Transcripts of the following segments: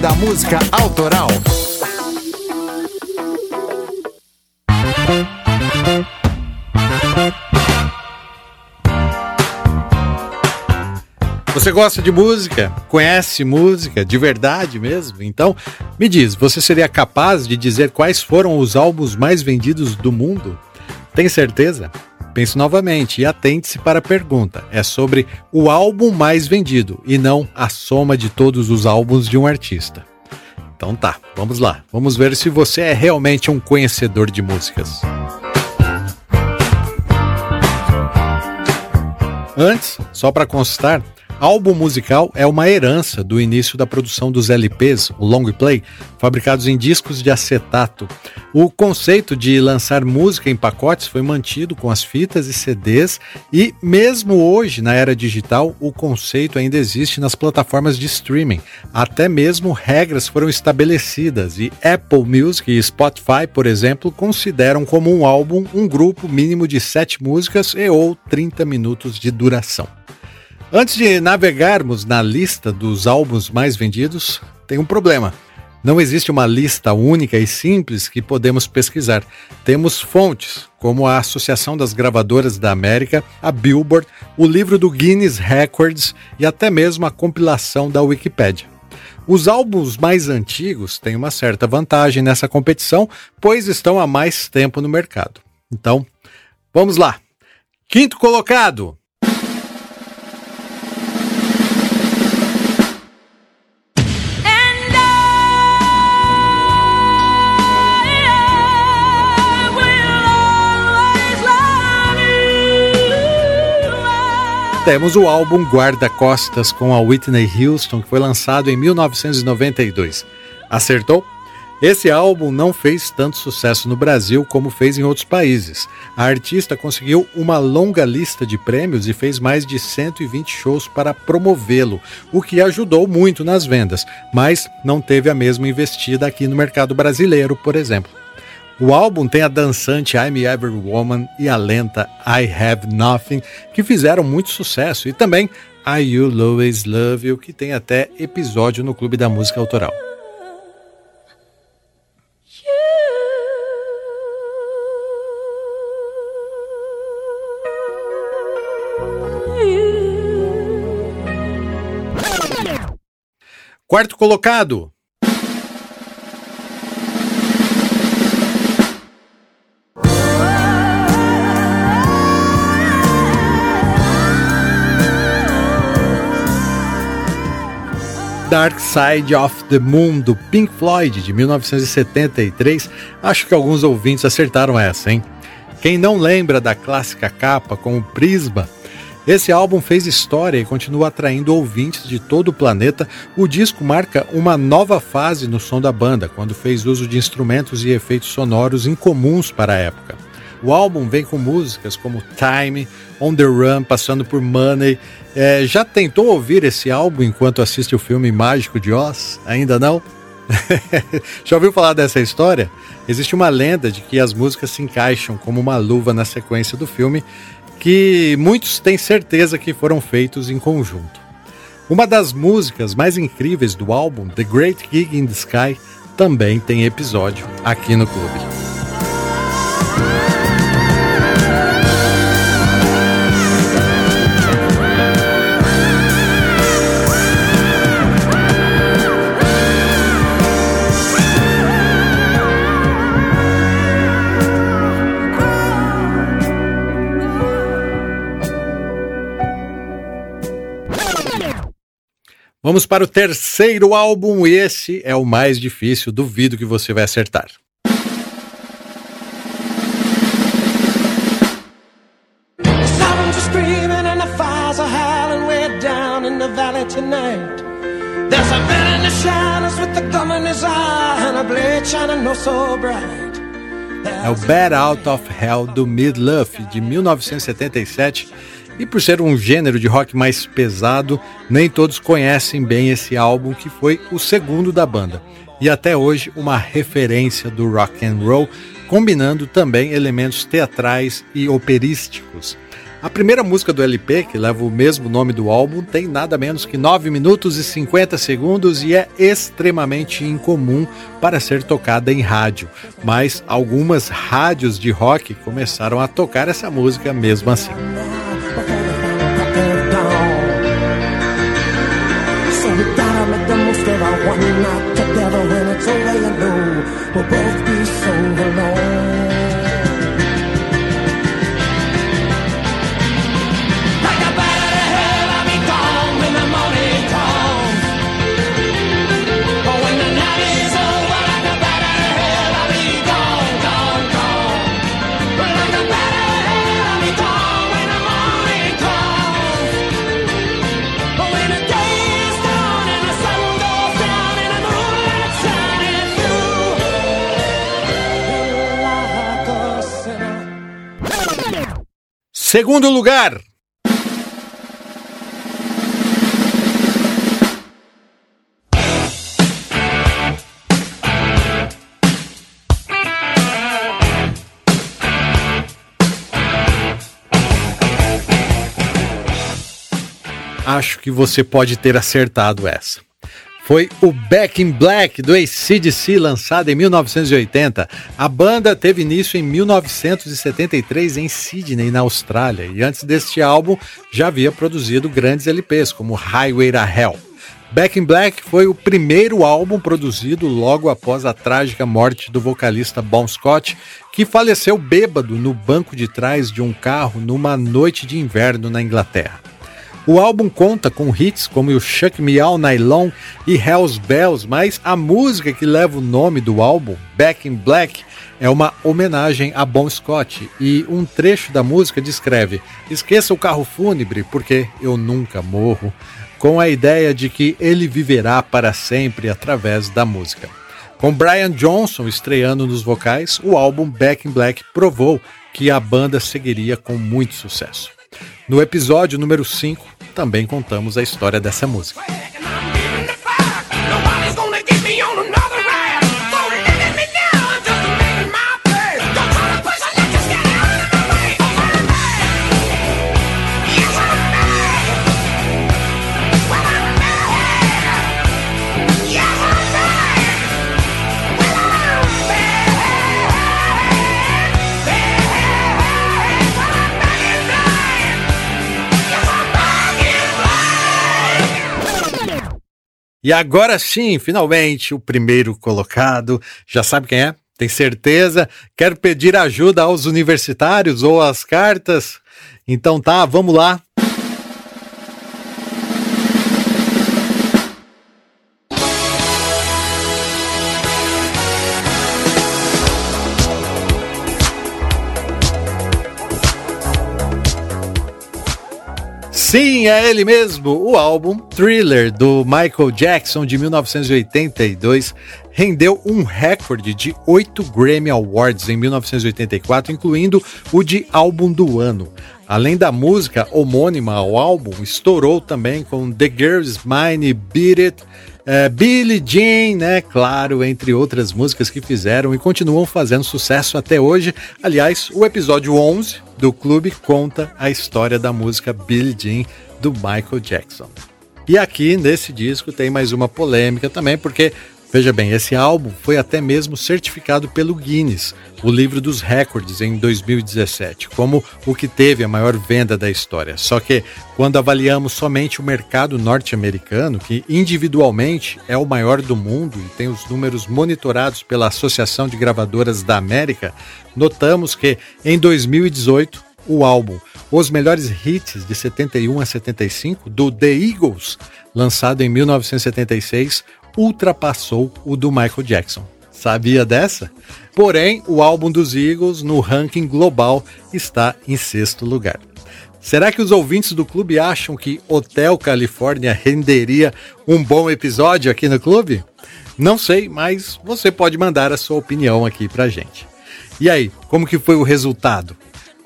Da Música Autoral. Você gosta de música? Conhece música de verdade mesmo? Então, me diz, você seria capaz de dizer quais foram os álbuns mais vendidos do mundo? Tem certeza? Pense novamente e atente-se para a pergunta. É sobre o álbum mais vendido e não a soma de todos os álbuns de um artista. Então tá, vamos lá. Vamos ver se você é realmente um conhecedor de músicas. Antes, só para constar, Álbum musical é uma herança do início da produção dos LPs, o long play, fabricados em discos de acetato. O conceito de lançar música em pacotes foi mantido com as fitas e CDs e mesmo hoje na era digital, o conceito ainda existe nas plataformas de streaming. Até mesmo regras foram estabelecidas e Apple Music e Spotify, por exemplo, consideram como um álbum um grupo mínimo de sete músicas e ou 30 minutos de duração. Antes de navegarmos na lista dos álbuns mais vendidos, tem um problema. Não existe uma lista única e simples que podemos pesquisar. Temos fontes, como a Associação das Gravadoras da América, a Billboard, o livro do Guinness Records e até mesmo a compilação da Wikipedia. Os álbuns mais antigos têm uma certa vantagem nessa competição, pois estão há mais tempo no mercado. Então, vamos lá. Quinto colocado, temos o álbum Guarda-Costas com a Whitney Houston, que foi lançado em 1992. Acertou? Esse álbum não fez tanto sucesso no Brasil como fez em outros países. A artista conseguiu uma longa lista de prêmios e fez mais de 120 shows para promovê-lo, o que ajudou muito nas vendas, mas não teve a mesma investida aqui no mercado brasileiro, por exemplo. O álbum tem a dançante I'm Every Woman e a lenta I Have Nothing, que fizeram muito sucesso, e também I You Always Love You, que tem até episódio no Clube da Música Autoral. Quarto colocado, Dark Side of the Moon do Pink Floyd de 1973. Acho que alguns ouvintes acertaram essa, hein? Quem não lembra da clássica capa com o prisma? Esse álbum fez história e continua atraindo ouvintes de todo o planeta. O disco marca uma nova fase no som da banda, quando fez uso de instrumentos e efeitos sonoros incomuns para a época. O álbum vem com músicas como Time, On the Run, passando por Money é, já tentou ouvir esse álbum enquanto assiste o filme Mágico de Oz? Ainda não? já ouviu falar dessa história? Existe uma lenda de que as músicas se encaixam como uma luva na sequência do filme, que muitos têm certeza que foram feitos em conjunto. Uma das músicas mais incríveis do álbum, The Great Gig in the Sky, também tem episódio aqui no clube. Vamos para o terceiro álbum, e esse é o mais difícil, duvido que você vai acertar. É o Bad Out of Hell do Midluff de 1977 e por ser um gênero de rock mais pesado, nem todos conhecem bem esse álbum que foi o segundo da banda e até hoje uma referência do rock and roll, combinando também elementos teatrais e operísticos. A primeira música do LP, que leva o mesmo nome do álbum, tem nada menos que 9 minutos e 50 segundos e é extremamente incomum para ser tocada em rádio, mas algumas rádios de rock começaram a tocar essa música mesmo assim. Not the devil when it's all I know. We'll both be so alone. Segundo lugar. Acho que você pode ter acertado essa foi o Back in Black do ACDC, lançado em 1980. A banda teve início em 1973 em Sydney, na Austrália, e antes deste álbum já havia produzido grandes LPs, como Highway to Hell. Back in Black foi o primeiro álbum produzido logo após a trágica morte do vocalista Bon Scott, que faleceu bêbado no banco de trás de um carro numa noite de inverno na Inglaterra. O álbum conta com hits como o Chuck Me All Nylon e Hell's Bells, mas a música que leva o nome do álbum, Back in Black, é uma homenagem a Bon Scott e um trecho da música descreve: Esqueça o carro fúnebre porque eu nunca morro, com a ideia de que ele viverá para sempre através da música. Com Brian Johnson estreando nos vocais, o álbum Back in Black provou que a banda seguiria com muito sucesso. No episódio número 5, também contamos a história dessa música. E agora sim, finalmente, o primeiro colocado. Já sabe quem é? Tem certeza? Quer pedir ajuda aos universitários ou às cartas? Então tá, vamos lá. Sim, é ele mesmo. O álbum Thriller do Michael Jackson de 1982 rendeu um recorde de oito Grammy Awards em 1984, incluindo o de álbum do ano. Além da música homônima ao álbum, estourou também com The Girl's Mine, Beat It, uh, Billie Jean, né? Claro, entre outras músicas que fizeram e continuam fazendo sucesso até hoje. Aliás, o episódio 11 do clube conta a história da música Billie Jean do Michael Jackson. E aqui nesse disco tem mais uma polêmica também, porque Veja bem, esse álbum foi até mesmo certificado pelo Guinness, o livro dos recordes, em 2017, como o que teve a maior venda da história. Só que, quando avaliamos somente o mercado norte-americano, que individualmente é o maior do mundo e tem os números monitorados pela Associação de Gravadoras da América, notamos que, em 2018, o álbum Os Melhores Hits de 71 a 75 do The Eagles, lançado em 1976, ultrapassou o do Michael Jackson. Sabia dessa? Porém, o álbum dos Eagles no ranking global está em sexto lugar. Será que os ouvintes do clube acham que Hotel Califórnia renderia um bom episódio aqui no clube? Não sei, mas você pode mandar a sua opinião aqui pra gente. E aí, como que foi o resultado?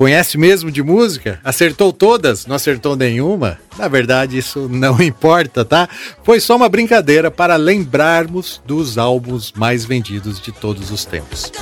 Conhece mesmo de música? Acertou todas? Não acertou nenhuma? Na verdade, isso não importa, tá? Foi só uma brincadeira para lembrarmos dos álbuns mais vendidos de todos os tempos.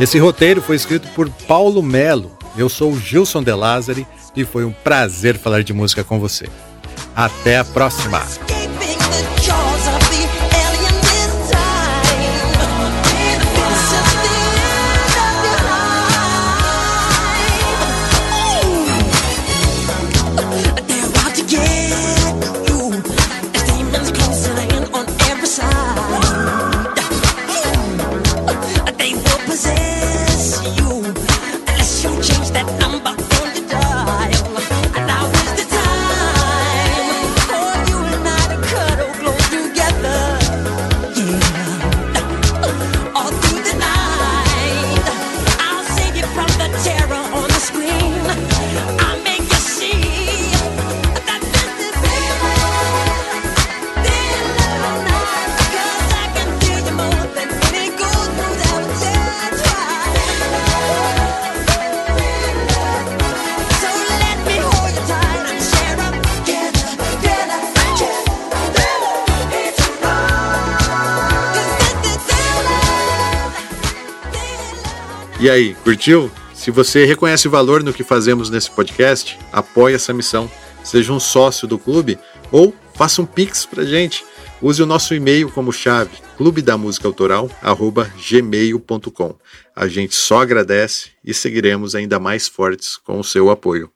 Esse roteiro foi escrito por Paulo Melo. Eu sou o Gilson De Lázari e foi um prazer falar de música com você. Até a próxima! E aí, curtiu? Se você reconhece valor no que fazemos nesse podcast, apoie essa missão. Seja um sócio do clube ou faça um pix pra gente. Use o nosso e-mail como chave, clubedamusicaautoral@gmail.com. A gente só agradece e seguiremos ainda mais fortes com o seu apoio.